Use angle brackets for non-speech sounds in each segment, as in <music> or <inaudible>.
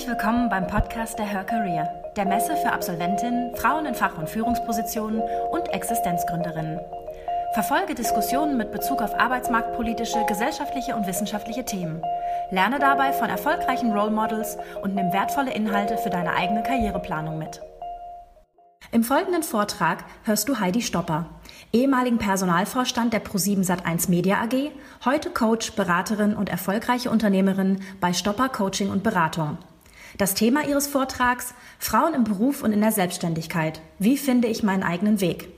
Herzlich willkommen beim Podcast der Her Career, der Messe für Absolventinnen, Frauen in Fach- und Führungspositionen und Existenzgründerinnen. Verfolge Diskussionen mit Bezug auf arbeitsmarktpolitische, gesellschaftliche und wissenschaftliche Themen. Lerne dabei von erfolgreichen Role Models und nimm wertvolle Inhalte für deine eigene Karriereplanung mit. Im folgenden Vortrag hörst du Heidi Stopper, ehemaligen Personalvorstand der Pro7 Sat1 Media AG, heute Coach, Beraterin und erfolgreiche Unternehmerin bei Stopper Coaching und Beratung. Das Thema ihres Vortrags Frauen im Beruf und in der Selbstständigkeit. Wie finde ich meinen eigenen Weg?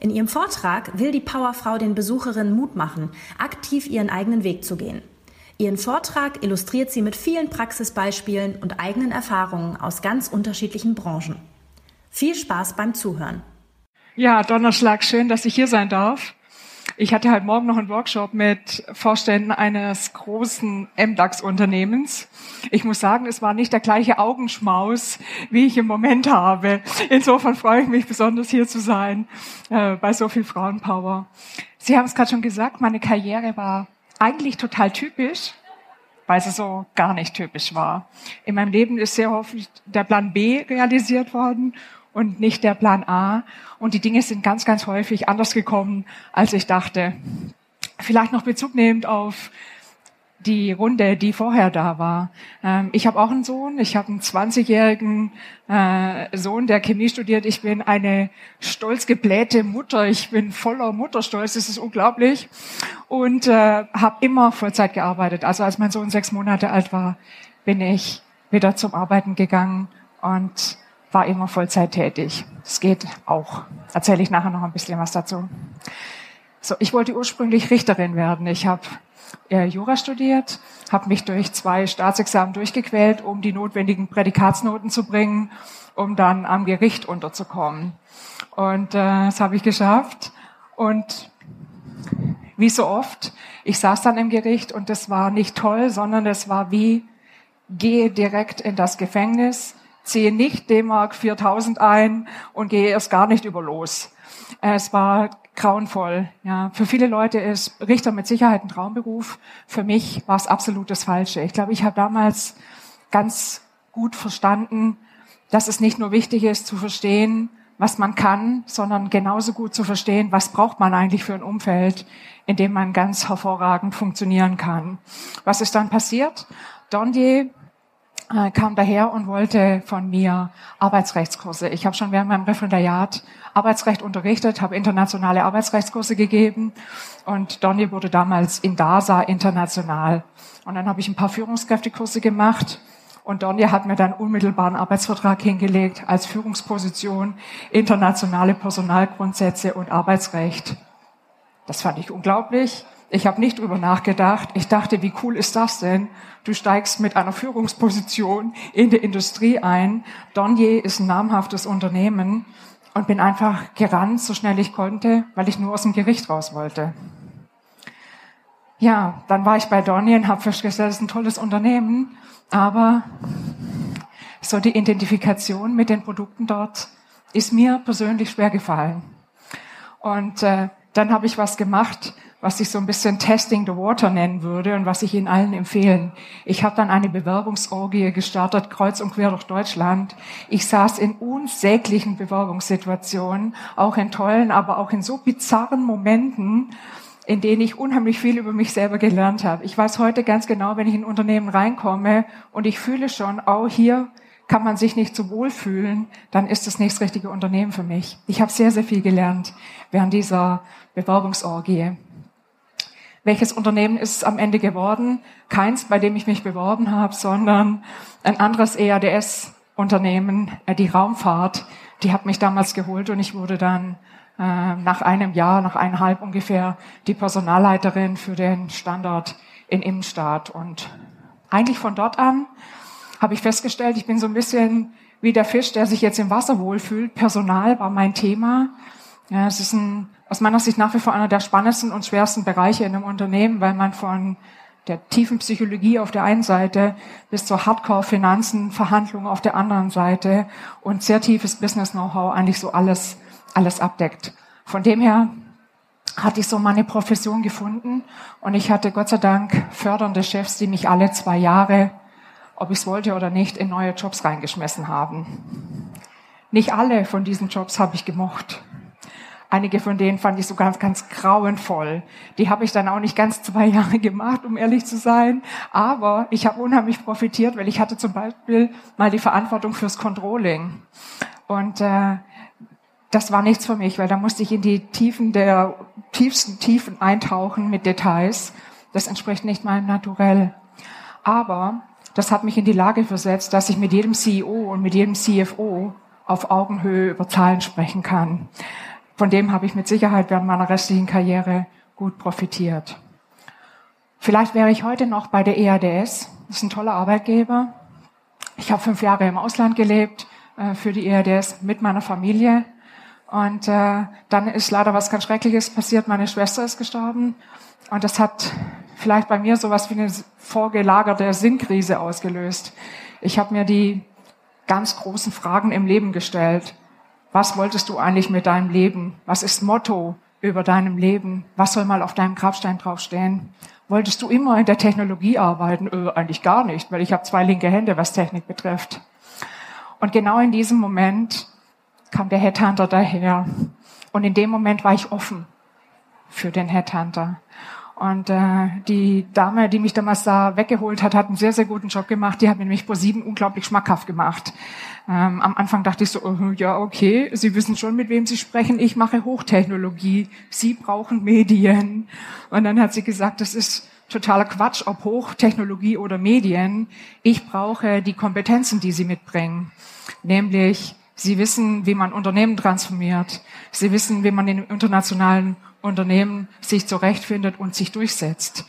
In ihrem Vortrag will die Powerfrau den Besucherinnen Mut machen, aktiv ihren eigenen Weg zu gehen. Ihren Vortrag illustriert sie mit vielen Praxisbeispielen und eigenen Erfahrungen aus ganz unterschiedlichen Branchen. Viel Spaß beim Zuhören. Ja, Donnerschlag, schön, dass ich hier sein darf. Ich hatte heute Morgen noch einen Workshop mit Vorständen eines großen MDAX-Unternehmens. Ich muss sagen, es war nicht der gleiche Augenschmaus, wie ich im Moment habe. Insofern freue ich mich besonders hier zu sein, äh, bei so viel Frauenpower. Sie haben es gerade schon gesagt, meine Karriere war eigentlich total typisch, weil sie so gar nicht typisch war. In meinem Leben ist sehr häufig der Plan B realisiert worden und nicht der Plan A. Und die Dinge sind ganz, ganz häufig anders gekommen, als ich dachte. Vielleicht noch Bezug nehmend auf die Runde, die vorher da war. Ähm, ich habe auch einen Sohn. Ich habe einen 20-jährigen äh, Sohn, der Chemie studiert. Ich bin eine stolz geblähte Mutter. Ich bin voller Mutterstolz. Das ist unglaublich. Und äh, habe immer Vollzeit gearbeitet. Also als mein Sohn sechs Monate alt war, bin ich wieder zum Arbeiten gegangen und war immer Vollzeit tätig. Das geht auch. Erzähle ich nachher noch ein bisschen was dazu. So, ich wollte ursprünglich Richterin werden. Ich habe äh, Jura studiert, habe mich durch zwei Staatsexamen durchgequält, um die notwendigen Prädikatsnoten zu bringen, um dann am Gericht unterzukommen. Und äh, das habe ich geschafft. Und wie so oft, ich saß dann im Gericht und das war nicht toll, sondern es war wie, gehe direkt in das Gefängnis, ziehe nicht D-Mark 4000 ein und gehe erst gar nicht über los. Es war grauenvoll. Ja, für viele Leute ist Richter mit Sicherheit ein Traumberuf. Für mich war es absolut das Falsche. Ich glaube, ich habe damals ganz gut verstanden, dass es nicht nur wichtig ist zu verstehen, was man kann, sondern genauso gut zu verstehen, was braucht man eigentlich für ein Umfeld, in dem man ganz hervorragend funktionieren kann. Was ist dann passiert? Dondier äh, kam daher und wollte von mir Arbeitsrechtskurse. Ich habe schon während meinem Referendariat Arbeitsrecht unterrichtet, habe internationale Arbeitsrechtskurse gegeben und Donny wurde damals in DASA international. Und dann habe ich ein paar Führungskräftekurse gemacht und Donny hat mir dann unmittelbar einen Arbeitsvertrag hingelegt als Führungsposition, internationale Personalgrundsätze und Arbeitsrecht. Das fand ich unglaublich. Ich habe nicht drüber nachgedacht. Ich dachte, wie cool ist das denn? Du steigst mit einer Führungsposition in die Industrie ein. Donnier ist ein namhaftes Unternehmen und bin einfach gerannt, so schnell ich konnte, weil ich nur aus dem Gericht raus wollte. Ja, dann war ich bei Donnier und habe festgestellt, es ist ein tolles Unternehmen, aber so die Identifikation mit den Produkten dort ist mir persönlich schwer gefallen. Und äh, dann habe ich was gemacht, was ich so ein bisschen Testing the Water nennen würde und was ich Ihnen allen empfehlen. Ich habe dann eine Bewerbungsorgie gestartet, kreuz und quer durch Deutschland. Ich saß in unsäglichen Bewerbungssituationen, auch in tollen, aber auch in so bizarren Momenten, in denen ich unheimlich viel über mich selber gelernt habe. Ich weiß heute ganz genau, wenn ich in ein Unternehmen reinkomme und ich fühle schon, oh, hier kann man sich nicht so wohl fühlen, dann ist das nicht richtige Unternehmen für mich. Ich habe sehr, sehr viel gelernt während dieser Bewerbungsorgie. Welches Unternehmen ist es am Ende geworden? Keins, bei dem ich mich beworben habe, sondern ein anderes EADS-Unternehmen, äh, die Raumfahrt. Die hat mich damals geholt und ich wurde dann äh, nach einem Jahr, nach eineinhalb ungefähr, die Personalleiterin für den Standort in Innenstadt. Und eigentlich von dort an habe ich festgestellt, ich bin so ein bisschen wie der Fisch, der sich jetzt im Wasser wohlfühlt. Personal war mein Thema. Ja, es ist ein, aus meiner Sicht nach wie vor einer der spannendsten und schwersten Bereiche in einem Unternehmen, weil man von der tiefen Psychologie auf der einen Seite bis zur Hardcore-Finanzen, Verhandlungen auf der anderen Seite und sehr tiefes Business-Know-how eigentlich so alles, alles abdeckt. Von dem her hatte ich so meine Profession gefunden und ich hatte Gott sei Dank fördernde Chefs, die mich alle zwei Jahre ob ich es wollte oder nicht, in neue Jobs reingeschmissen haben. Nicht alle von diesen Jobs habe ich gemocht. Einige von denen fand ich so ganz, ganz grauenvoll. Die habe ich dann auch nicht ganz zwei Jahre gemacht, um ehrlich zu sein. Aber ich habe unheimlich profitiert, weil ich hatte zum Beispiel mal die Verantwortung fürs Controlling. Und äh, das war nichts für mich, weil da musste ich in die Tiefen der tiefsten Tiefen eintauchen mit Details. Das entspricht nicht meinem Naturell. Aber das hat mich in die Lage versetzt, dass ich mit jedem CEO und mit jedem CFO auf Augenhöhe über Zahlen sprechen kann. Von dem habe ich mit Sicherheit während meiner restlichen Karriere gut profitiert. Vielleicht wäre ich heute noch bei der EADS. Das ist ein toller Arbeitgeber. Ich habe fünf Jahre im Ausland gelebt äh, für die EADS mit meiner Familie. Und äh, dann ist leider was ganz Schreckliches passiert. Meine Schwester ist gestorben. Und das hat vielleicht bei mir sowas wie eine vorgelagerte Sinnkrise ausgelöst. Ich habe mir die ganz großen Fragen im Leben gestellt. Was wolltest du eigentlich mit deinem Leben? Was ist Motto über deinem Leben? Was soll mal auf deinem Grabstein draufstehen? Wolltest du immer in der Technologie arbeiten? Äh, eigentlich gar nicht, weil ich habe zwei linke Hände, was Technik betrifft. Und genau in diesem Moment kam der Headhunter daher. Und in dem Moment war ich offen für den Headhunter. Und äh, die Dame, die mich damals da weggeholt hat, hat einen sehr, sehr guten Job gemacht. Die hat mir nämlich vor sieben unglaublich schmackhaft gemacht. Ähm, am Anfang dachte ich so, oh, ja, okay, Sie wissen schon, mit wem Sie sprechen. Ich mache Hochtechnologie. Sie brauchen Medien. Und dann hat sie gesagt, das ist totaler Quatsch, ob Hochtechnologie oder Medien. Ich brauche die Kompetenzen, die Sie mitbringen. Nämlich, Sie wissen, wie man Unternehmen transformiert. Sie wissen, wie man in internationalen Unternehmen sich zurechtfindet und sich durchsetzt.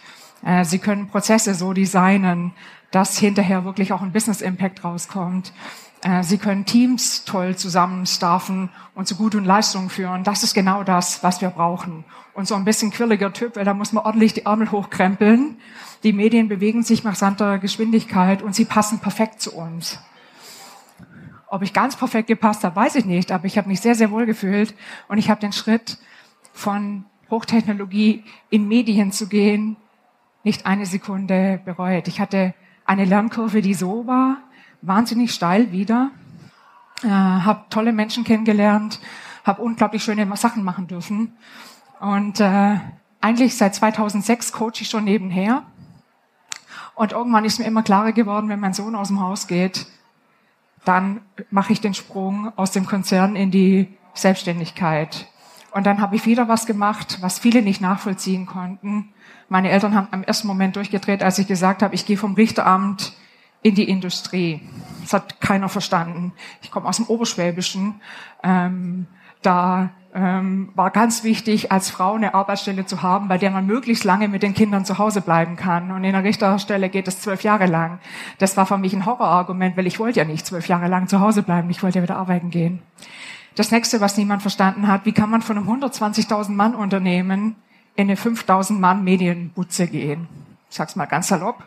Äh, sie können Prozesse so designen, dass hinterher wirklich auch ein Business Impact rauskommt. Äh, Sie können Teams toll zusammenstaffen und zu guten Leistungen führen. Das ist genau das, was wir brauchen. Und so ein bisschen quirliger Typ, weil da muss man ordentlich die Ärmel hochkrempeln. Die Medien bewegen sich nach santer Geschwindigkeit und sie passen perfekt zu uns. Ob ich ganz perfekt gepasst habe, weiß ich nicht, aber ich habe mich sehr, sehr wohl gefühlt und ich habe den Schritt von Hochtechnologie in Medien zu gehen, nicht eine Sekunde bereut. Ich hatte eine Lernkurve, die so war, wahnsinnig steil wieder, äh, habe tolle Menschen kennengelernt, habe unglaublich schöne Sachen machen dürfen und äh, eigentlich seit 2006 coache ich schon nebenher. Und irgendwann ist mir immer klarer geworden, wenn mein Sohn aus dem Haus geht, dann mache ich den Sprung aus dem Konzern in die Selbstständigkeit. Und dann habe ich wieder was gemacht, was viele nicht nachvollziehen konnten. Meine Eltern haben am ersten Moment durchgedreht, als ich gesagt habe, ich gehe vom Richteramt in die Industrie. Das hat keiner verstanden. Ich komme aus dem Oberschwäbischen. Ähm, da ähm, war ganz wichtig, als Frau eine Arbeitsstelle zu haben, bei der man möglichst lange mit den Kindern zu Hause bleiben kann. Und in der Richterstelle geht es zwölf Jahre lang. Das war für mich ein Horrorargument, weil ich wollte ja nicht zwölf Jahre lang zu Hause bleiben. Ich wollte ja wieder arbeiten gehen. Das nächste, was niemand verstanden hat, wie kann man von einem 120.000 Mann Unternehmen in eine 5.000 Mann Medienbutze gehen? Ich sag's mal ganz salopp.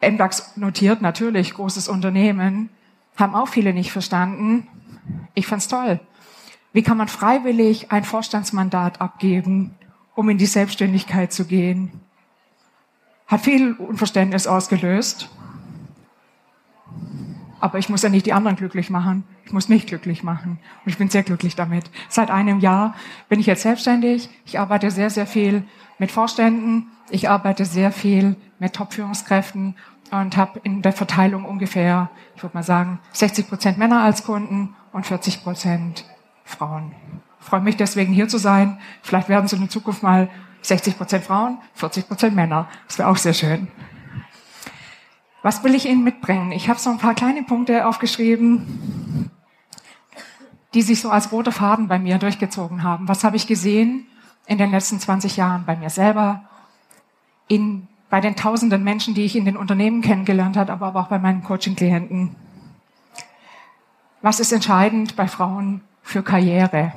MDAX notiert natürlich, großes Unternehmen, haben auch viele nicht verstanden. Ich fand's toll. Wie kann man freiwillig ein Vorstandsmandat abgeben, um in die Selbstständigkeit zu gehen? Hat viel Unverständnis ausgelöst. Aber ich muss ja nicht die anderen glücklich machen. Ich muss mich glücklich machen. Und ich bin sehr glücklich damit. Seit einem Jahr bin ich jetzt selbstständig. Ich arbeite sehr, sehr viel mit Vorständen. Ich arbeite sehr viel mit Top-Führungskräften und habe in der Verteilung ungefähr, ich würde mal sagen, 60 Prozent Männer als Kunden und 40 Prozent Frauen. Ich freue mich deswegen hier zu sein. Vielleicht werden es in der Zukunft mal 60 Prozent Frauen, 40 Prozent Männer. Das wäre auch sehr schön. Was will ich Ihnen mitbringen? Ich habe so ein paar kleine Punkte aufgeschrieben, die sich so als roter Faden bei mir durchgezogen haben. Was habe ich gesehen in den letzten 20 Jahren bei mir selber, in bei den tausenden Menschen, die ich in den Unternehmen kennengelernt habe, aber auch bei meinen Coaching-Klienten. Was ist entscheidend bei Frauen für Karriere?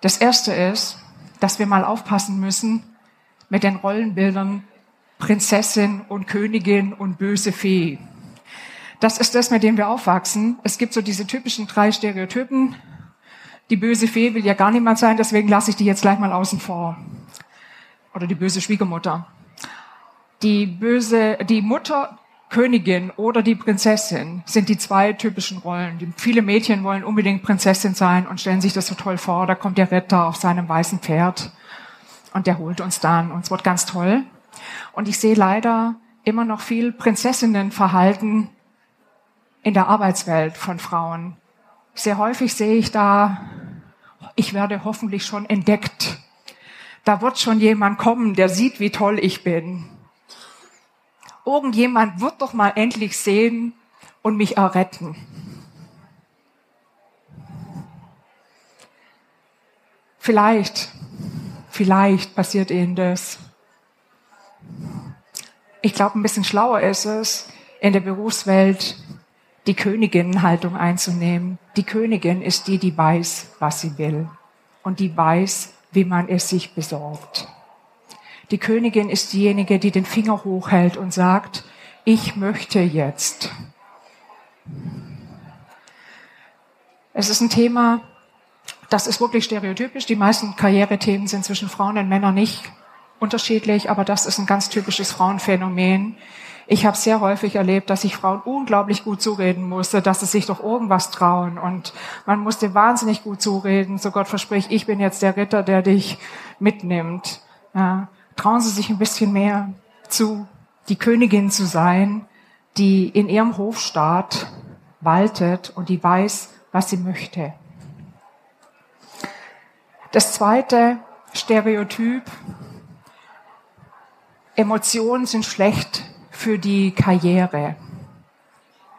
Das erste ist, dass wir mal aufpassen müssen mit den Rollenbildern Prinzessin und Königin und böse Fee. Das ist das, mit dem wir aufwachsen. Es gibt so diese typischen drei Stereotypen. Die böse Fee will ja gar niemand sein, deswegen lasse ich die jetzt gleich mal außen vor oder die böse Schwiegermutter. die böse, die Mutter, Königin oder die Prinzessin sind die zwei typischen Rollen. Viele Mädchen wollen unbedingt Prinzessin sein und stellen sich das so toll vor. Da kommt der Ritter auf seinem weißen Pferd und der holt uns dann und es wird ganz toll. Und ich sehe leider immer noch viel Prinzessinnenverhalten in der Arbeitswelt von Frauen. Sehr häufig sehe ich da, ich werde hoffentlich schon entdeckt. Da wird schon jemand kommen, der sieht, wie toll ich bin irgendjemand wird doch mal endlich sehen und mich erretten. Vielleicht, vielleicht passiert Ihnen das. Ich glaube, ein bisschen schlauer ist es, in der Berufswelt die Königinnenhaltung einzunehmen. Die Königin ist die, die weiß, was sie will und die weiß, wie man es sich besorgt. Die Königin ist diejenige, die den Finger hochhält und sagt, ich möchte jetzt. Es ist ein Thema, das ist wirklich stereotypisch. Die meisten Karrierethemen sind zwischen Frauen und Männern nicht unterschiedlich, aber das ist ein ganz typisches Frauenphänomen. Ich habe sehr häufig erlebt, dass ich Frauen unglaublich gut zureden musste, dass sie sich doch irgendwas trauen. Und man musste wahnsinnig gut zureden. So Gott verspricht, ich bin jetzt der Ritter, der dich mitnimmt. Ja trauen Sie sich ein bisschen mehr zu, die Königin zu sein, die in ihrem Hofstaat waltet und die weiß, was sie möchte. Das zweite Stereotyp, Emotionen sind schlecht für die Karriere.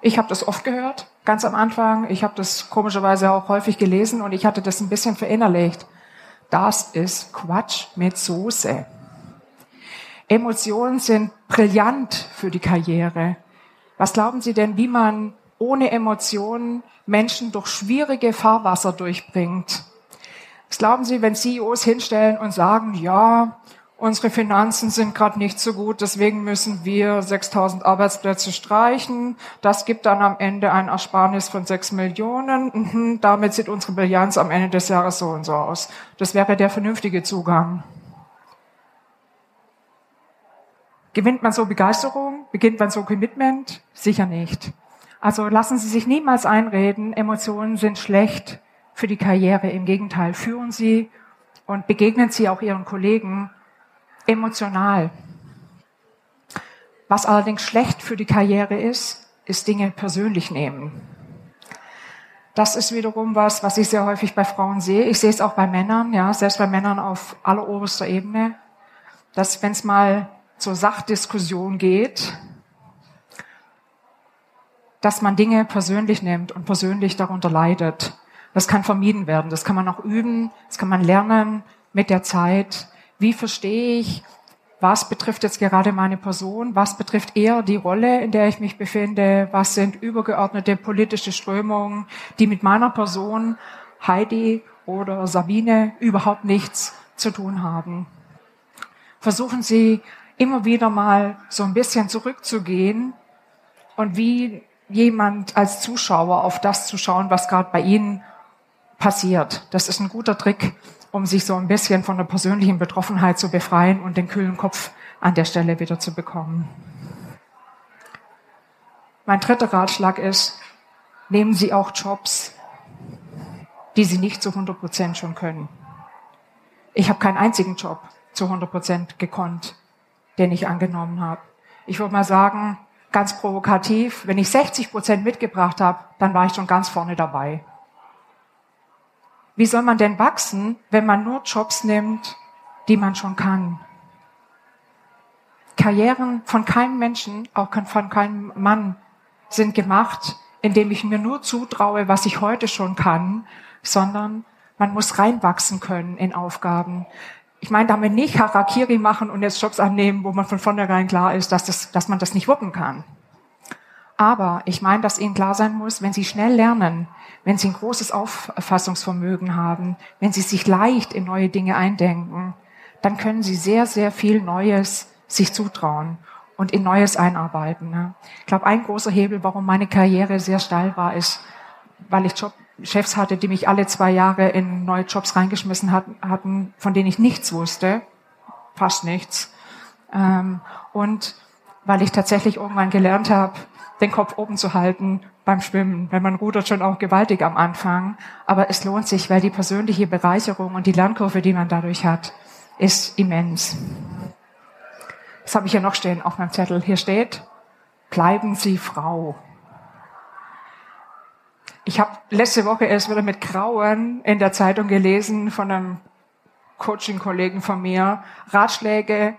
Ich habe das oft gehört, ganz am Anfang. Ich habe das komischerweise auch häufig gelesen und ich hatte das ein bisschen verinnerlicht. Das ist Quatsch mit Soße. Emotionen sind brillant für die Karriere. Was glauben Sie denn, wie man ohne Emotionen Menschen durch schwierige Fahrwasser durchbringt? Was glauben Sie, wenn CEOs hinstellen und sagen, ja, unsere Finanzen sind gerade nicht so gut, deswegen müssen wir 6000 Arbeitsplätze streichen. Das gibt dann am Ende ein Ersparnis von 6 Millionen. Mhm, damit sieht unsere Bilanz am Ende des Jahres so und so aus. Das wäre der vernünftige Zugang. Gewinnt man so Begeisterung? Beginnt man so Commitment? Sicher nicht. Also lassen Sie sich niemals einreden, Emotionen sind schlecht für die Karriere. Im Gegenteil, führen Sie und begegnen Sie auch Ihren Kollegen emotional. Was allerdings schlecht für die Karriere ist, ist Dinge persönlich nehmen. Das ist wiederum was, was ich sehr häufig bei Frauen sehe. Ich sehe es auch bei Männern, ja, selbst bei Männern auf alleroberster Ebene, dass wenn es mal zur Sachdiskussion geht, dass man Dinge persönlich nimmt und persönlich darunter leidet. Das kann vermieden werden. Das kann man auch üben. Das kann man lernen mit der Zeit. Wie verstehe ich, was betrifft jetzt gerade meine Person? Was betrifft eher die Rolle, in der ich mich befinde? Was sind übergeordnete politische Strömungen, die mit meiner Person, Heidi oder Sabine, überhaupt nichts zu tun haben? Versuchen Sie immer wieder mal so ein bisschen zurückzugehen und wie jemand als Zuschauer auf das zu schauen, was gerade bei Ihnen passiert. Das ist ein guter Trick, um sich so ein bisschen von der persönlichen Betroffenheit zu befreien und den kühlen Kopf an der Stelle wieder zu bekommen. Mein dritter Ratschlag ist, nehmen Sie auch Jobs, die Sie nicht zu 100 Prozent schon können. Ich habe keinen einzigen Job zu 100 Prozent gekonnt den ich angenommen habe. Ich würde mal sagen, ganz provokativ, wenn ich 60 Prozent mitgebracht habe, dann war ich schon ganz vorne dabei. Wie soll man denn wachsen, wenn man nur Jobs nimmt, die man schon kann? Karrieren von keinem Menschen, auch von keinem Mann, sind gemacht, indem ich mir nur zutraue, was ich heute schon kann, sondern man muss reinwachsen können in Aufgaben ich meine damit nicht Harakiri machen und jetzt Jobs annehmen, wo man von vornherein klar ist, dass, das, dass man das nicht wuppen kann. Aber ich meine, dass Ihnen klar sein muss, wenn Sie schnell lernen, wenn Sie ein großes Auffassungsvermögen haben, wenn Sie sich leicht in neue Dinge eindenken, dann können Sie sehr, sehr viel Neues sich zutrauen und in Neues einarbeiten. Ne? Ich glaube, ein großer Hebel, warum meine Karriere sehr steil war, ist, weil ich Job, Chefs hatte, die mich alle zwei Jahre in neue Jobs reingeschmissen hatten, von denen ich nichts wusste, fast nichts. Ähm, und weil ich tatsächlich irgendwann gelernt habe, den Kopf oben zu halten beim Schwimmen. Wenn man rudert schon auch gewaltig am Anfang. Aber es lohnt sich, weil die persönliche Bereicherung und die Lernkurve, die man dadurch hat, ist immens. Das habe ich ja noch stehen auf meinem Zettel. Hier steht, bleiben Sie Frau. Ich habe letzte Woche erst wieder mit Grauen in der Zeitung gelesen von einem Coaching-Kollegen von mir, Ratschläge,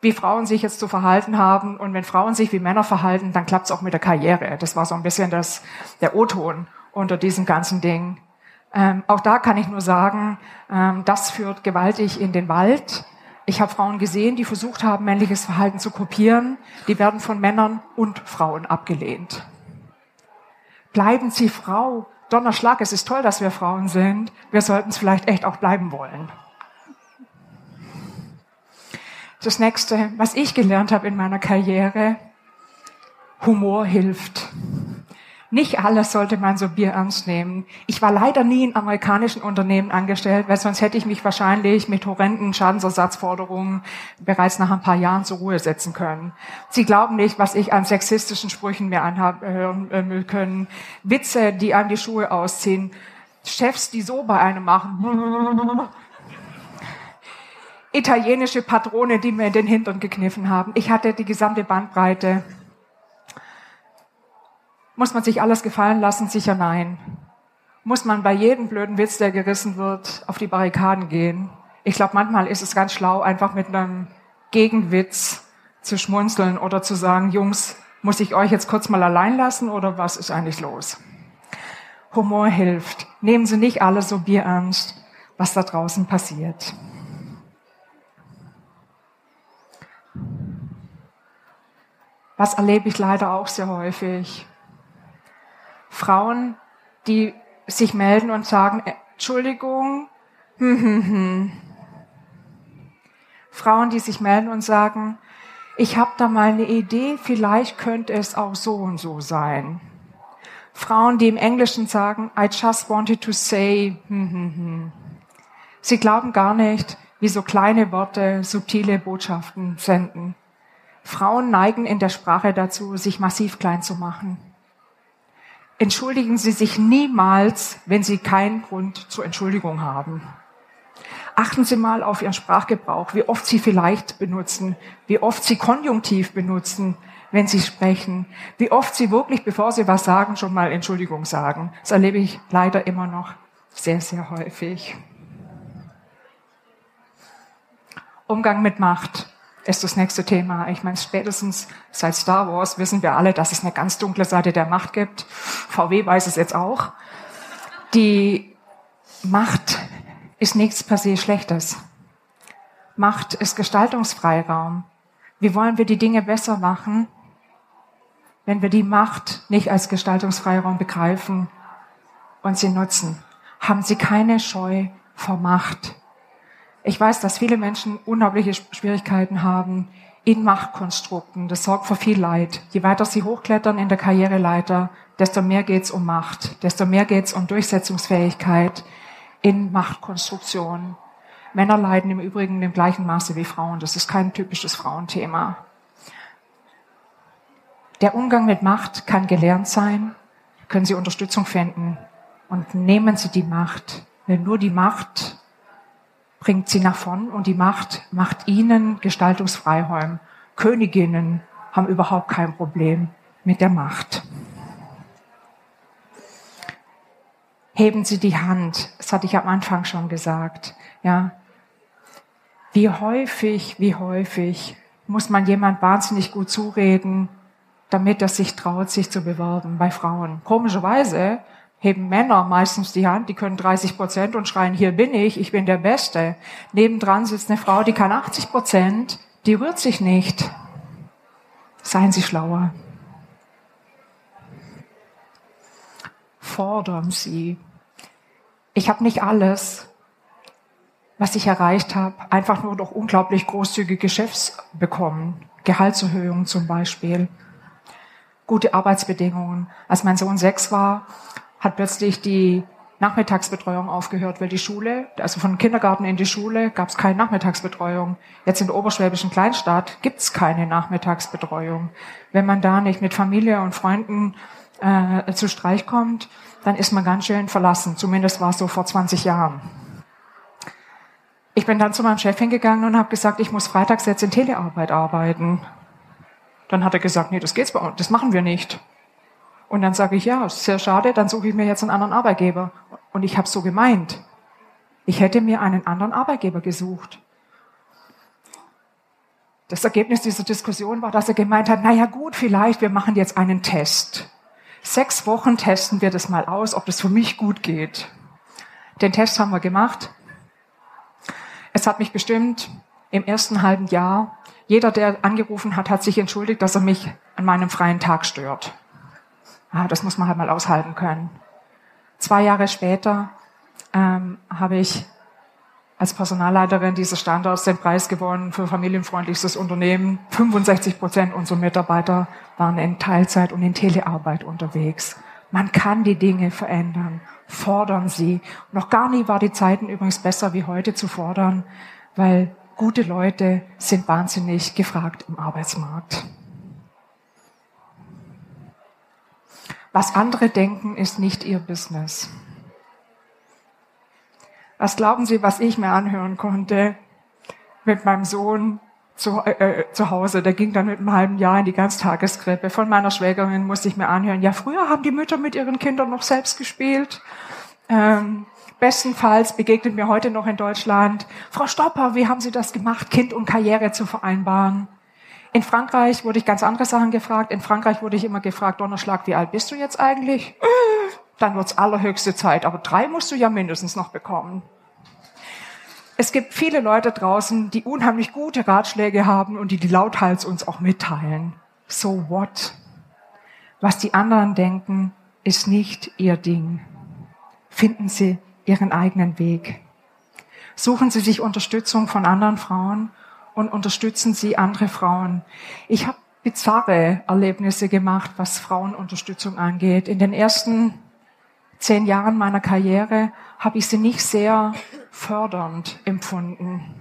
wie Frauen sich jetzt zu verhalten haben. Und wenn Frauen sich wie Männer verhalten, dann klappt es auch mit der Karriere. Das war so ein bisschen das, der O-Ton unter diesem ganzen Ding. Ähm, auch da kann ich nur sagen, ähm, das führt gewaltig in den Wald. Ich habe Frauen gesehen, die versucht haben, männliches Verhalten zu kopieren. Die werden von Männern und Frauen abgelehnt. Bleiben Sie Frau. Donnerschlag, es ist toll, dass wir Frauen sind. Wir sollten es vielleicht echt auch bleiben wollen. Das nächste, was ich gelernt habe in meiner Karriere, Humor hilft. Nicht alles sollte man so bierernst nehmen. Ich war leider nie in amerikanischen Unternehmen angestellt, weil sonst hätte ich mich wahrscheinlich mit horrenden Schadensersatzforderungen bereits nach ein paar Jahren zur Ruhe setzen können. Sie glauben nicht, was ich an sexistischen Sprüchen mir anhören äh, können. Witze, die einem die Schuhe ausziehen. Chefs, die so bei einem machen italienische Patrone, die mir in den Hintern gekniffen haben. Ich hatte die gesamte Bandbreite. Muss man sich alles gefallen lassen? Sicher nein. Muss man bei jedem blöden Witz, der gerissen wird, auf die Barrikaden gehen? Ich glaube, manchmal ist es ganz schlau, einfach mit einem Gegenwitz zu schmunzeln oder zu sagen, Jungs, muss ich euch jetzt kurz mal allein lassen oder was ist eigentlich los? Humor hilft. Nehmen Sie nicht alles so bierernst, was da draußen passiert. Was erlebe ich leider auch sehr häufig? Frauen, die sich melden und sagen, äh, Entschuldigung, hm, hm, hm. Frauen, die sich melden und sagen, ich habe da mal eine Idee, vielleicht könnte es auch so und so sein. Frauen, die im Englischen sagen, I just wanted to say, hm, hm, hm. Sie glauben gar nicht, wie so kleine Worte subtile Botschaften senden. Frauen neigen in der Sprache dazu, sich massiv klein zu machen. Entschuldigen Sie sich niemals, wenn Sie keinen Grund zur Entschuldigung haben. Achten Sie mal auf Ihren Sprachgebrauch, wie oft Sie vielleicht benutzen, wie oft Sie Konjunktiv benutzen, wenn Sie sprechen, wie oft Sie wirklich, bevor Sie was sagen, schon mal Entschuldigung sagen. Das erlebe ich leider immer noch sehr, sehr häufig. Umgang mit Macht ist das nächste Thema. Ich meine, spätestens seit Star Wars wissen wir alle, dass es eine ganz dunkle Seite der Macht gibt. VW weiß es jetzt auch. Die Macht ist nichts per se Schlechtes. Macht ist Gestaltungsfreiraum. Wie wollen wir die Dinge besser machen, wenn wir die Macht nicht als Gestaltungsfreiraum begreifen und sie nutzen? Haben sie keine Scheu vor Macht? Ich weiß, dass viele Menschen unglaubliche Schwierigkeiten haben in Machtkonstrukten. Das sorgt für viel Leid. Je weiter sie hochklettern in der Karriereleiter, desto mehr geht es um Macht, desto mehr geht es um Durchsetzungsfähigkeit in Machtkonstruktionen. Männer leiden im Übrigen im gleichen Maße wie Frauen. Das ist kein typisches Frauenthema. Der Umgang mit Macht kann gelernt sein, können Sie Unterstützung finden und nehmen Sie die Macht. Denn nur die Macht bringt sie nach vorn und die Macht macht ihnen Gestaltungsfreiräume. Königinnen haben überhaupt kein Problem mit der Macht. Heben Sie die Hand. Das hatte ich am Anfang schon gesagt. Ja. Wie häufig, wie häufig muss man jemand wahnsinnig gut zureden, damit er sich traut, sich zu bewerben bei Frauen. Komischerweise heben Männer meistens die Hand, die können 30 Prozent und schreien, hier bin ich, ich bin der Beste. Nebendran sitzt eine Frau, die kann 80 Prozent, die rührt sich nicht. Seien Sie schlauer. Fordern Sie. Ich habe nicht alles, was ich erreicht habe, einfach nur durch unglaublich großzügige Chefs bekommen. Gehaltserhöhungen zum Beispiel. Gute Arbeitsbedingungen. Als mein Sohn sechs war, hat plötzlich die Nachmittagsbetreuung aufgehört, weil die Schule, also von Kindergarten in die Schule, gab es keine Nachmittagsbetreuung. Jetzt in der oberschwäbischen Kleinstadt gibt es keine Nachmittagsbetreuung. Wenn man da nicht mit Familie und Freunden äh, zu Streich kommt, dann ist man ganz schön verlassen. Zumindest war es so vor 20 Jahren. Ich bin dann zu meinem Chef hingegangen und habe gesagt, ich muss freitags jetzt in Telearbeit arbeiten. Dann hat er gesagt, nee, das geht's bei uns, das machen wir nicht. Und dann sage ich, ja, sehr schade, dann suche ich mir jetzt einen anderen Arbeitgeber. Und ich habe so gemeint. Ich hätte mir einen anderen Arbeitgeber gesucht. Das Ergebnis dieser Diskussion war, dass er gemeint hat, naja gut, vielleicht, wir machen jetzt einen Test. Sechs Wochen testen wir das mal aus, ob das für mich gut geht. Den Test haben wir gemacht. Es hat mich bestimmt im ersten halben Jahr, jeder, der angerufen hat, hat sich entschuldigt, dass er mich an meinem freien Tag stört. Ah, das muss man halt mal aushalten können. Zwei Jahre später ähm, habe ich als Personalleiterin dieses Standorts den Preis gewonnen für familienfreundlichstes Unternehmen. 65 Prozent unserer Mitarbeiter waren in Teilzeit und in Telearbeit unterwegs. Man kann die Dinge verändern. Fordern sie. Noch gar nie war die Zeiten übrigens besser wie heute zu fordern, weil gute Leute sind wahnsinnig gefragt im Arbeitsmarkt. Was andere denken, ist nicht ihr Business. Was glauben Sie, was ich mir anhören konnte mit meinem Sohn zu, äh, äh, zu Hause? Der ging dann mit einem halben Jahr in die Ganztageskrippe. Von meiner Schwägerin musste ich mir anhören, ja, früher haben die Mütter mit ihren Kindern noch selbst gespielt. Ähm, bestenfalls begegnet mir heute noch in Deutschland, Frau Stopper, wie haben Sie das gemacht, Kind und Karriere zu vereinbaren? In Frankreich wurde ich ganz andere Sachen gefragt. In Frankreich wurde ich immer gefragt, Donnerschlag, wie alt bist du jetzt eigentlich? <laughs> Dann wird's allerhöchste Zeit. Aber drei musst du ja mindestens noch bekommen. Es gibt viele Leute draußen, die unheimlich gute Ratschläge haben und die die lauthals uns auch mitteilen. So what? Was die anderen denken, ist nicht ihr Ding. Finden Sie Ihren eigenen Weg. Suchen Sie sich Unterstützung von anderen Frauen und unterstützen Sie andere Frauen. Ich habe bizarre Erlebnisse gemacht, was Frauenunterstützung angeht. In den ersten zehn Jahren meiner Karriere habe ich sie nicht sehr fördernd empfunden.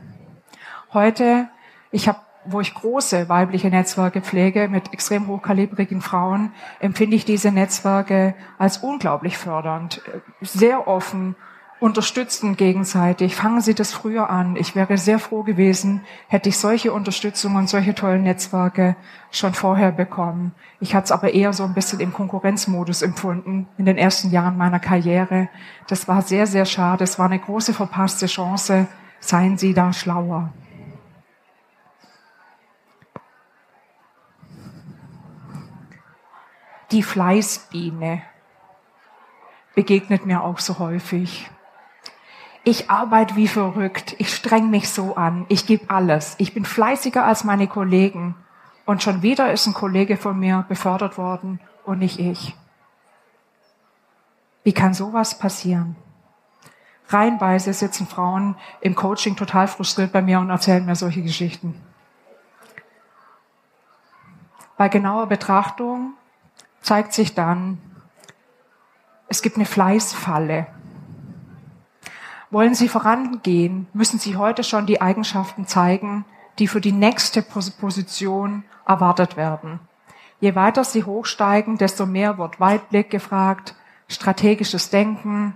Heute, ich habe, wo ich große weibliche Netzwerke pflege mit extrem hochkalibrigen Frauen, empfinde ich diese Netzwerke als unglaublich fördernd, sehr offen unterstützen gegenseitig. Fangen Sie das früher an. Ich wäre sehr froh gewesen, hätte ich solche Unterstützung und solche tollen Netzwerke schon vorher bekommen. Ich hatte es aber eher so ein bisschen im Konkurrenzmodus empfunden in den ersten Jahren meiner Karriere. Das war sehr, sehr schade. Es war eine große verpasste Chance. Seien Sie da schlauer. Die Fleißbiene begegnet mir auch so häufig ich arbeite wie verrückt, ich streng mich so an, ich gebe alles, ich bin fleißiger als meine Kollegen und schon wieder ist ein Kollege von mir befördert worden und nicht ich. Wie kann sowas passieren? Reihenweise sitzen Frauen im Coaching total frustriert bei mir und erzählen mir solche Geschichten. Bei genauer Betrachtung zeigt sich dann, es gibt eine Fleißfalle. Wollen Sie vorangehen, müssen Sie heute schon die Eigenschaften zeigen, die für die nächste Position erwartet werden. Je weiter Sie hochsteigen, desto mehr wird Weitblick gefragt, strategisches Denken,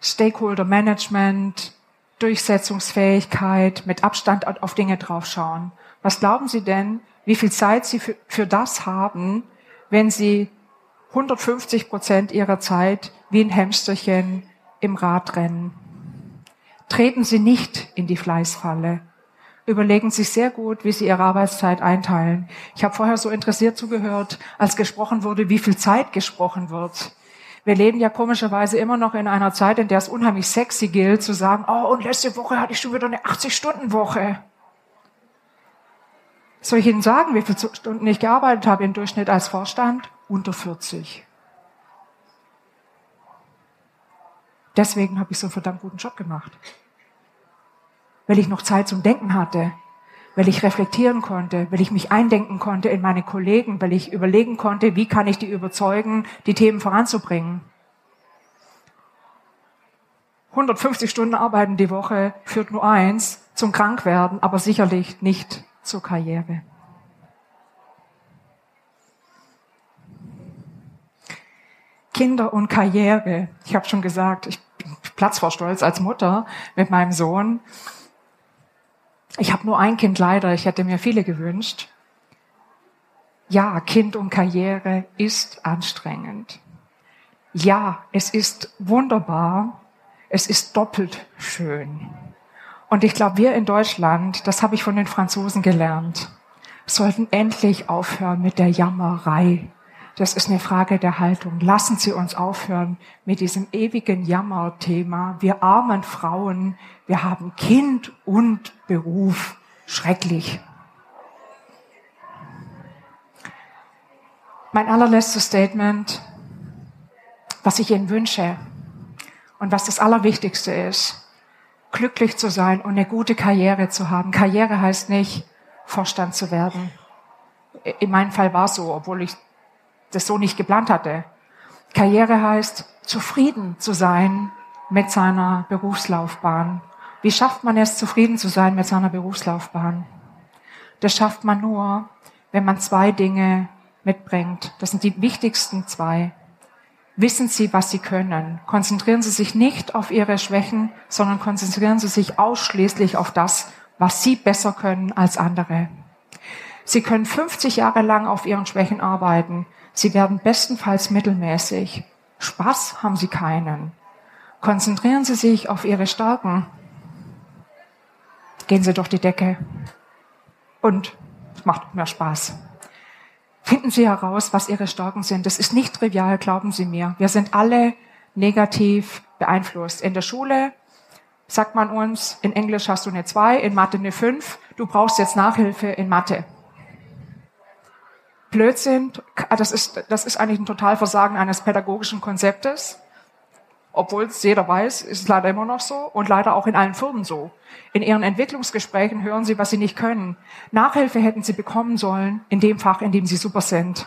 Stakeholder Management, Durchsetzungsfähigkeit, mit Abstand auf Dinge draufschauen. Was glauben Sie denn, wie viel Zeit Sie für, für das haben, wenn Sie 150 Prozent Ihrer Zeit wie ein Hämsterchen im Radrennen. Treten Sie nicht in die Fleißfalle. Überlegen Sie sehr gut, wie Sie Ihre Arbeitszeit einteilen. Ich habe vorher so interessiert zugehört, als gesprochen wurde, wie viel Zeit gesprochen wird. Wir leben ja komischerweise immer noch in einer Zeit, in der es unheimlich sexy gilt, zu sagen, oh, und letzte Woche hatte ich schon wieder eine 80-Stunden-Woche. Soll ich Ihnen sagen, wie viele Stunden ich gearbeitet habe im Durchschnitt als Vorstand? Unter 40. Deswegen habe ich so einen verdammt guten Job gemacht. Weil ich noch Zeit zum Denken hatte, weil ich reflektieren konnte, weil ich mich eindenken konnte in meine Kollegen, weil ich überlegen konnte, wie kann ich die überzeugen, die Themen voranzubringen. 150 Stunden arbeiten die Woche führt nur eins, zum Krankwerden, aber sicherlich nicht zur Karriere. Kinder und Karriere. Ich habe schon gesagt, ich Platz vor Stolz als Mutter mit meinem Sohn. Ich habe nur ein Kind leider, ich hätte mir viele gewünscht. Ja, Kind und Karriere ist anstrengend. Ja, es ist wunderbar. Es ist doppelt schön. Und ich glaube, wir in Deutschland, das habe ich von den Franzosen gelernt, sollten endlich aufhören mit der Jammerei. Das ist eine Frage der Haltung. Lassen Sie uns aufhören mit diesem ewigen Jammerthema. Wir armen Frauen, wir haben Kind und Beruf. Schrecklich. Mein allerletztes Statement, was ich Ihnen wünsche und was das Allerwichtigste ist, glücklich zu sein und eine gute Karriere zu haben. Karriere heißt nicht, Vorstand zu werden. In meinem Fall war es so, obwohl ich das so nicht geplant hatte. Karriere heißt, zufrieden zu sein mit seiner Berufslaufbahn. Wie schafft man es, zufrieden zu sein mit seiner Berufslaufbahn? Das schafft man nur, wenn man zwei Dinge mitbringt. Das sind die wichtigsten zwei. Wissen Sie, was Sie können. Konzentrieren Sie sich nicht auf Ihre Schwächen, sondern konzentrieren Sie sich ausschließlich auf das, was Sie besser können als andere. Sie können 50 Jahre lang auf Ihren Schwächen arbeiten. Sie werden bestenfalls mittelmäßig. Spaß haben Sie keinen. Konzentrieren Sie sich auf Ihre Stärken. Gehen Sie durch die Decke. Und es macht mehr Spaß. Finden Sie heraus, was Ihre Stärken sind. Das ist nicht trivial, glauben Sie mir. Wir sind alle negativ beeinflusst. In der Schule sagt man uns, in Englisch hast du eine 2, in Mathe eine 5, du brauchst jetzt Nachhilfe in Mathe. Blödsinn, das ist, das ist eigentlich ein Totalversagen eines pädagogischen Konzeptes. Obwohl es jeder weiß, ist es leider immer noch so und leider auch in allen Firmen so. In ihren Entwicklungsgesprächen hören sie, was sie nicht können. Nachhilfe hätten sie bekommen sollen in dem Fach, in dem sie super sind.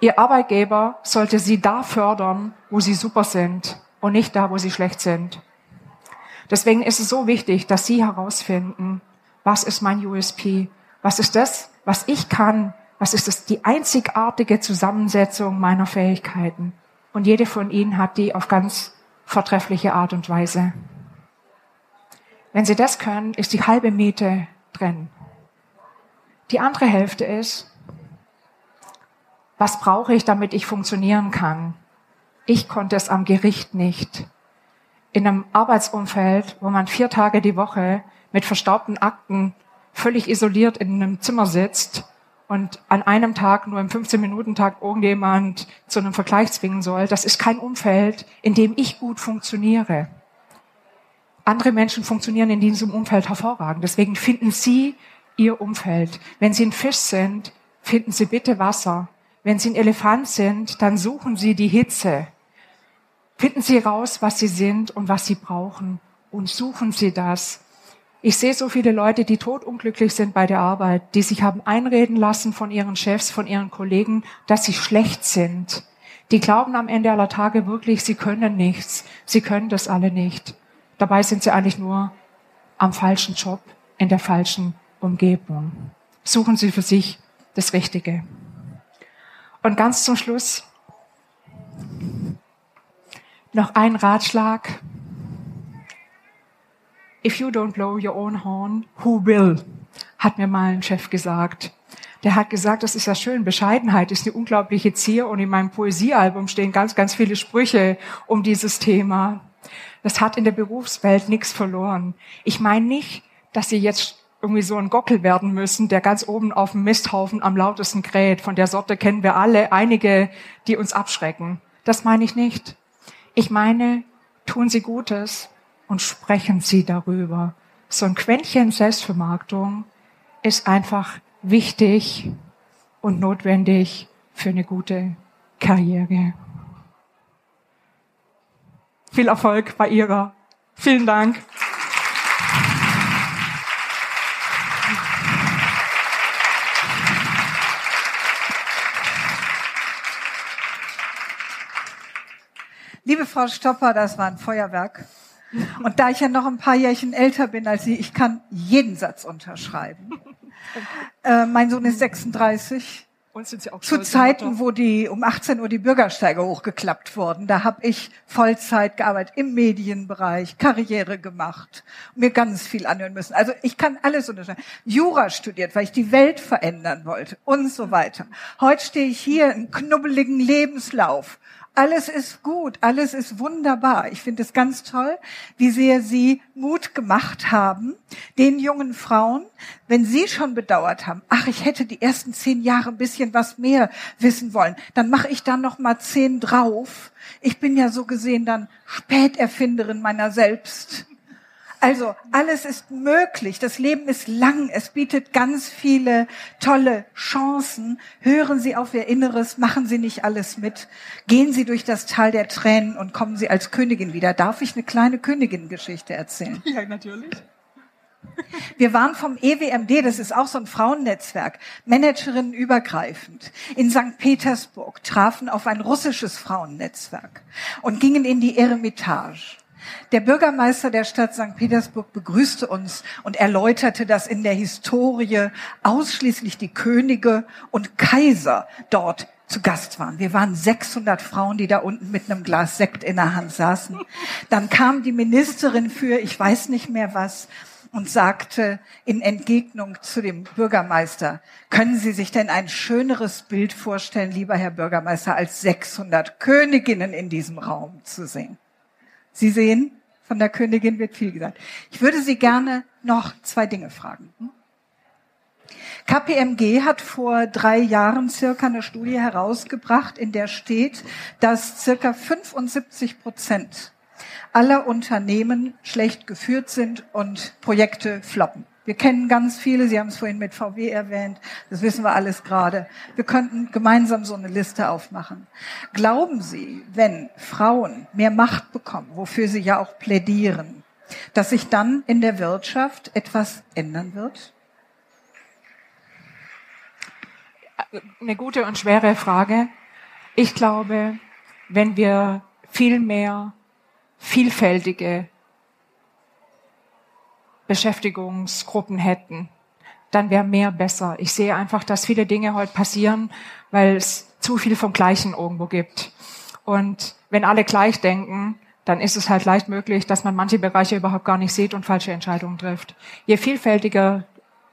Ihr Arbeitgeber sollte sie da fördern, wo sie super sind und nicht da, wo sie schlecht sind. Deswegen ist es so wichtig, dass Sie herausfinden, was ist mein USP? Was ist das, was ich kann? Was ist das, die einzigartige Zusammensetzung meiner Fähigkeiten? Und jede von Ihnen hat die auf ganz vortreffliche Art und Weise. Wenn Sie das können, ist die halbe Miete drin. Die andere Hälfte ist, was brauche ich, damit ich funktionieren kann? Ich konnte es am Gericht nicht. In einem Arbeitsumfeld, wo man vier Tage die Woche mit verstaubten Akten völlig isoliert in einem Zimmer sitzt und an einem Tag, nur im 15-Minuten-Tag, irgendjemand zu einem Vergleich zwingen soll, das ist kein Umfeld, in dem ich gut funktioniere. Andere Menschen funktionieren in diesem Umfeld hervorragend. Deswegen finden Sie Ihr Umfeld. Wenn Sie ein Fisch sind, finden Sie bitte Wasser. Wenn Sie ein Elefant sind, dann suchen Sie die Hitze. Finden Sie raus, was Sie sind und was Sie brauchen und suchen Sie das. Ich sehe so viele Leute, die totunglücklich sind bei der Arbeit, die sich haben einreden lassen von ihren Chefs, von ihren Kollegen, dass sie schlecht sind. Die glauben am Ende aller Tage wirklich, sie können nichts. Sie können das alle nicht. Dabei sind sie eigentlich nur am falschen Job, in der falschen Umgebung. Suchen Sie für sich das Richtige. Und ganz zum Schluss noch ein Ratschlag If you don't blow your own horn, who will? Hat mir mal ein Chef gesagt. Der hat gesagt, das ist ja schön, Bescheidenheit ist eine unglaubliche Zier und in meinem Poesiealbum stehen ganz, ganz viele Sprüche um dieses Thema. Das hat in der Berufswelt nichts verloren. Ich meine nicht, dass Sie jetzt irgendwie so ein Gockel werden müssen, der ganz oben auf dem Misthaufen am lautesten kräht. Von der Sorte kennen wir alle einige, die uns abschrecken. Das meine ich nicht. Ich meine, tun Sie Gutes und sprechen Sie darüber. So ein Quäntchen Selbstvermarktung ist einfach wichtig und notwendig für eine gute Karriere. Viel Erfolg bei Ihrer. Vielen Dank. Liebe Frau Stopper, das war ein Feuerwerk. Und da ich ja noch ein paar Jährchen älter bin als Sie, ich kann jeden Satz unterschreiben. Äh, mein Sohn ist 36. Und sind Sie auch Zu Zeiten, wo die um 18 Uhr die Bürgersteige hochgeklappt wurden, da habe ich Vollzeit gearbeitet im Medienbereich, Karriere gemacht, mir ganz viel anhören müssen. Also ich kann alles unterscheiden. Jura studiert, weil ich die Welt verändern wollte und so weiter. Heute stehe ich hier, einen knubbeligen Lebenslauf alles ist gut, alles ist wunderbar. Ich finde es ganz toll, wie sehr Sie Mut gemacht haben, den jungen Frauen, wenn Sie schon bedauert haben, ach, ich hätte die ersten zehn Jahre ein bisschen was mehr wissen wollen, dann mache ich da noch mal zehn drauf. Ich bin ja so gesehen dann Späterfinderin meiner selbst. Also alles ist möglich. Das Leben ist lang. Es bietet ganz viele tolle Chancen. Hören Sie auf Ihr Inneres. Machen Sie nicht alles mit. Gehen Sie durch das Tal der Tränen und kommen Sie als Königin wieder. Darf ich eine kleine Königin-Geschichte erzählen? Ja, natürlich. Wir waren vom EWMD, das ist auch so ein Frauennetzwerk, Managerinnen übergreifend, in St. Petersburg, trafen auf ein russisches Frauennetzwerk und gingen in die Eremitage. Der Bürgermeister der Stadt St. Petersburg begrüßte uns und erläuterte, dass in der Historie ausschließlich die Könige und Kaiser dort zu Gast waren. Wir waren 600 Frauen, die da unten mit einem Glas Sekt in der Hand saßen. Dann kam die Ministerin für, ich weiß nicht mehr was, und sagte in Entgegnung zu dem Bürgermeister, können Sie sich denn ein schöneres Bild vorstellen, lieber Herr Bürgermeister, als 600 Königinnen in diesem Raum zu sehen? Sie sehen, von der Königin wird viel gesagt. Ich würde Sie gerne noch zwei Dinge fragen. KPMG hat vor drei Jahren circa eine Studie herausgebracht, in der steht, dass circa 75 Prozent aller Unternehmen schlecht geführt sind und Projekte floppen. Wir kennen ganz viele, Sie haben es vorhin mit VW erwähnt, das wissen wir alles gerade. Wir könnten gemeinsam so eine Liste aufmachen. Glauben Sie, wenn Frauen mehr Macht bekommen, wofür sie ja auch plädieren, dass sich dann in der Wirtschaft etwas ändern wird? Eine gute und schwere Frage. Ich glaube, wenn wir viel mehr vielfältige Beschäftigungsgruppen hätten, dann wäre mehr besser. Ich sehe einfach, dass viele Dinge heute passieren, weil es zu viel vom Gleichen irgendwo gibt. Und wenn alle gleich denken, dann ist es halt leicht möglich, dass man manche Bereiche überhaupt gar nicht sieht und falsche Entscheidungen trifft. Je vielfältiger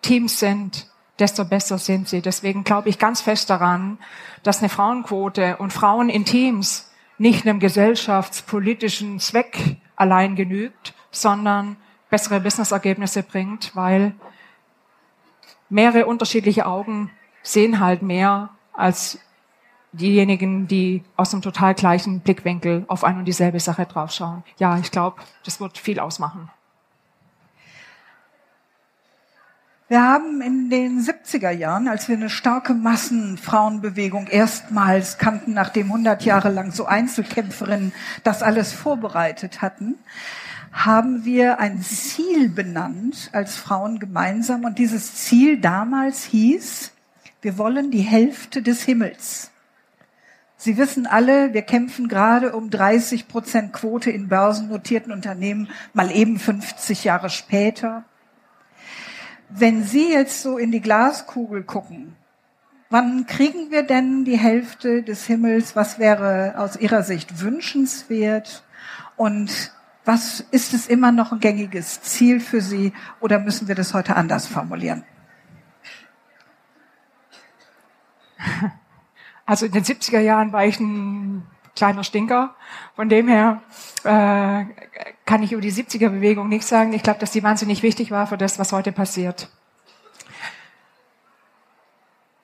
Teams sind, desto besser sind sie. Deswegen glaube ich ganz fest daran, dass eine Frauenquote und Frauen in Teams nicht einem gesellschaftspolitischen Zweck allein genügt, sondern bessere Businessergebnisse bringt, weil mehrere unterschiedliche Augen sehen halt mehr als diejenigen, die aus einem total gleichen Blickwinkel auf ein und dieselbe Sache draufschauen. Ja, ich glaube, das wird viel ausmachen. Wir haben in den 70er Jahren, als wir eine starke Massenfrauenbewegung erstmals kannten, nachdem 100 Jahre lang so Einzelkämpferinnen das alles vorbereitet hatten, haben wir ein Ziel benannt als Frauen gemeinsam. Und dieses Ziel damals hieß, wir wollen die Hälfte des Himmels. Sie wissen alle, wir kämpfen gerade um 30 Prozent Quote in börsennotierten Unternehmen, mal eben 50 Jahre später. Wenn Sie jetzt so in die Glaskugel gucken, wann kriegen wir denn die Hälfte des Himmels? Was wäre aus Ihrer Sicht wünschenswert? Und was ist es immer noch ein gängiges Ziel für Sie oder müssen wir das heute anders formulieren? <laughs> Also in den 70er Jahren war ich ein kleiner Stinker. Von dem her äh, kann ich über die 70er-Bewegung nichts sagen. Ich glaube, dass die wahnsinnig wichtig war für das, was heute passiert.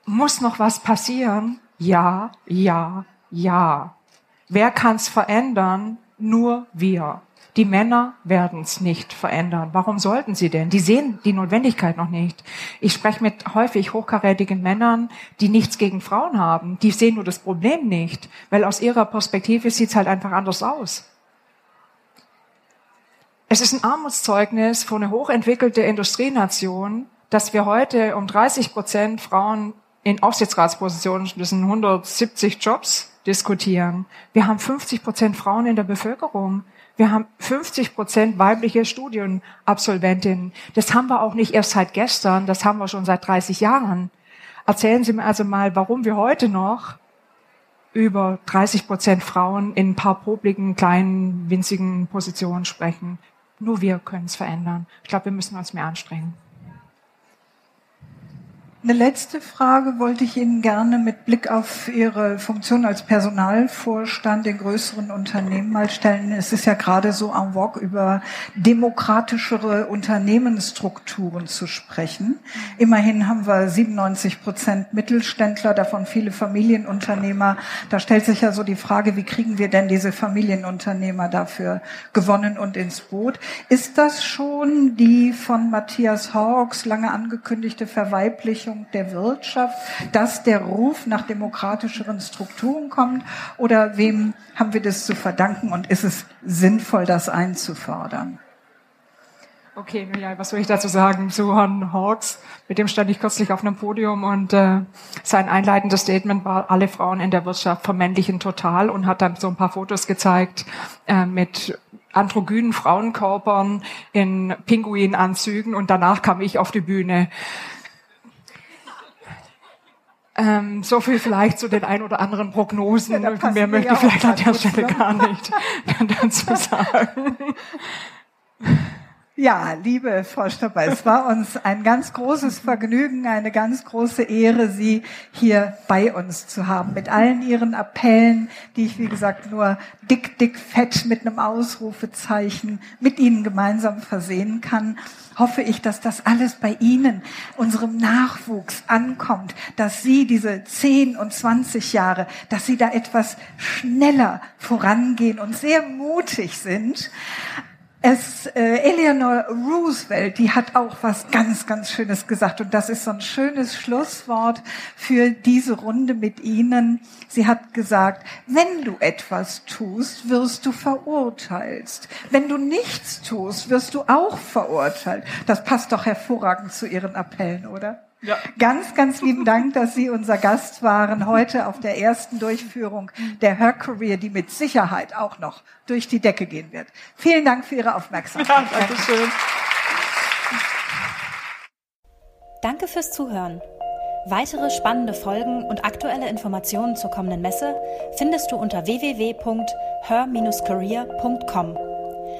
Muss noch was passieren? Ja, ja, ja. Wer kann es verändern? Nur wir. Die Männer werden es nicht verändern. Warum sollten sie denn? Die sehen die Notwendigkeit noch nicht. Ich spreche mit häufig hochkarätigen Männern, die nichts gegen Frauen haben. Die sehen nur das Problem nicht, weil aus ihrer Perspektive sieht es halt einfach anders aus. Es ist ein Armutszeugnis für eine hochentwickelte Industrienation, dass wir heute um 30 Prozent Frauen in Aufsichtsratspositionen, das sind 170 Jobs, diskutieren. Wir haben 50 Prozent Frauen in der Bevölkerung. Wir haben 50 Prozent weibliche Studienabsolventinnen. Das haben wir auch nicht erst seit gestern, das haben wir schon seit 30 Jahren. Erzählen Sie mir also mal, warum wir heute noch über 30 Prozent Frauen in ein paar popligen, kleinen, winzigen Positionen sprechen. Nur wir können es verändern. Ich glaube, wir müssen uns mehr anstrengen. Eine letzte Frage wollte ich Ihnen gerne mit Blick auf Ihre Funktion als Personalvorstand in größeren Unternehmen mal stellen. Es ist ja gerade so en vogue, über demokratischere Unternehmensstrukturen zu sprechen. Immerhin haben wir 97 Prozent Mittelständler, davon viele Familienunternehmer. Da stellt sich ja so die Frage, wie kriegen wir denn diese Familienunternehmer dafür gewonnen und ins Boot? Ist das schon die von Matthias Hawks lange angekündigte Verweiblichung Verwirklichung der Wirtschaft, dass der Ruf nach demokratischeren Strukturen kommt? Oder wem haben wir das zu verdanken und ist es sinnvoll, das einzufordern? Okay, ja, was soll ich dazu sagen zu Herrn Hawks? Mit dem stand ich kürzlich auf einem Podium und äh, sein einleitendes Statement war, alle Frauen in der Wirtschaft vermännlichen total und hat dann so ein paar Fotos gezeigt äh, mit androgynen Frauenkörpern in Pinguinanzügen und danach kam ich auf die Bühne. Ähm, so viel vielleicht zu den ein oder anderen Prognosen. Ja, Mehr möchte ich vielleicht an der Stelle gar nicht dazu sagen. <laughs> Ja, liebe Frau Stopper, es war uns ein ganz großes Vergnügen, eine ganz große Ehre, Sie hier bei uns zu haben. Mit allen Ihren Appellen, die ich, wie gesagt, nur dick, dick, fett mit einem Ausrufezeichen mit Ihnen gemeinsam versehen kann, hoffe ich, dass das alles bei Ihnen, unserem Nachwuchs ankommt, dass Sie diese 10 und 20 Jahre, dass Sie da etwas schneller vorangehen und sehr mutig sind. Es, äh, Eleanor Roosevelt, die hat auch was ganz, ganz Schönes gesagt und das ist so ein schönes Schlusswort für diese Runde mit Ihnen. Sie hat gesagt, wenn du etwas tust, wirst du verurteilt. Wenn du nichts tust, wirst du auch verurteilt. Das passt doch hervorragend zu Ihren Appellen, oder? Ja. Ganz, ganz lieben Dank, dass Sie unser Gast waren heute auf der ersten Durchführung der Her Career, die mit Sicherheit auch noch durch die Decke gehen wird. Vielen Dank für Ihre Aufmerksamkeit. Ja, danke schön. Danke fürs Zuhören. Weitere spannende Folgen und aktuelle Informationen zur kommenden Messe findest du unter www.her-career.com.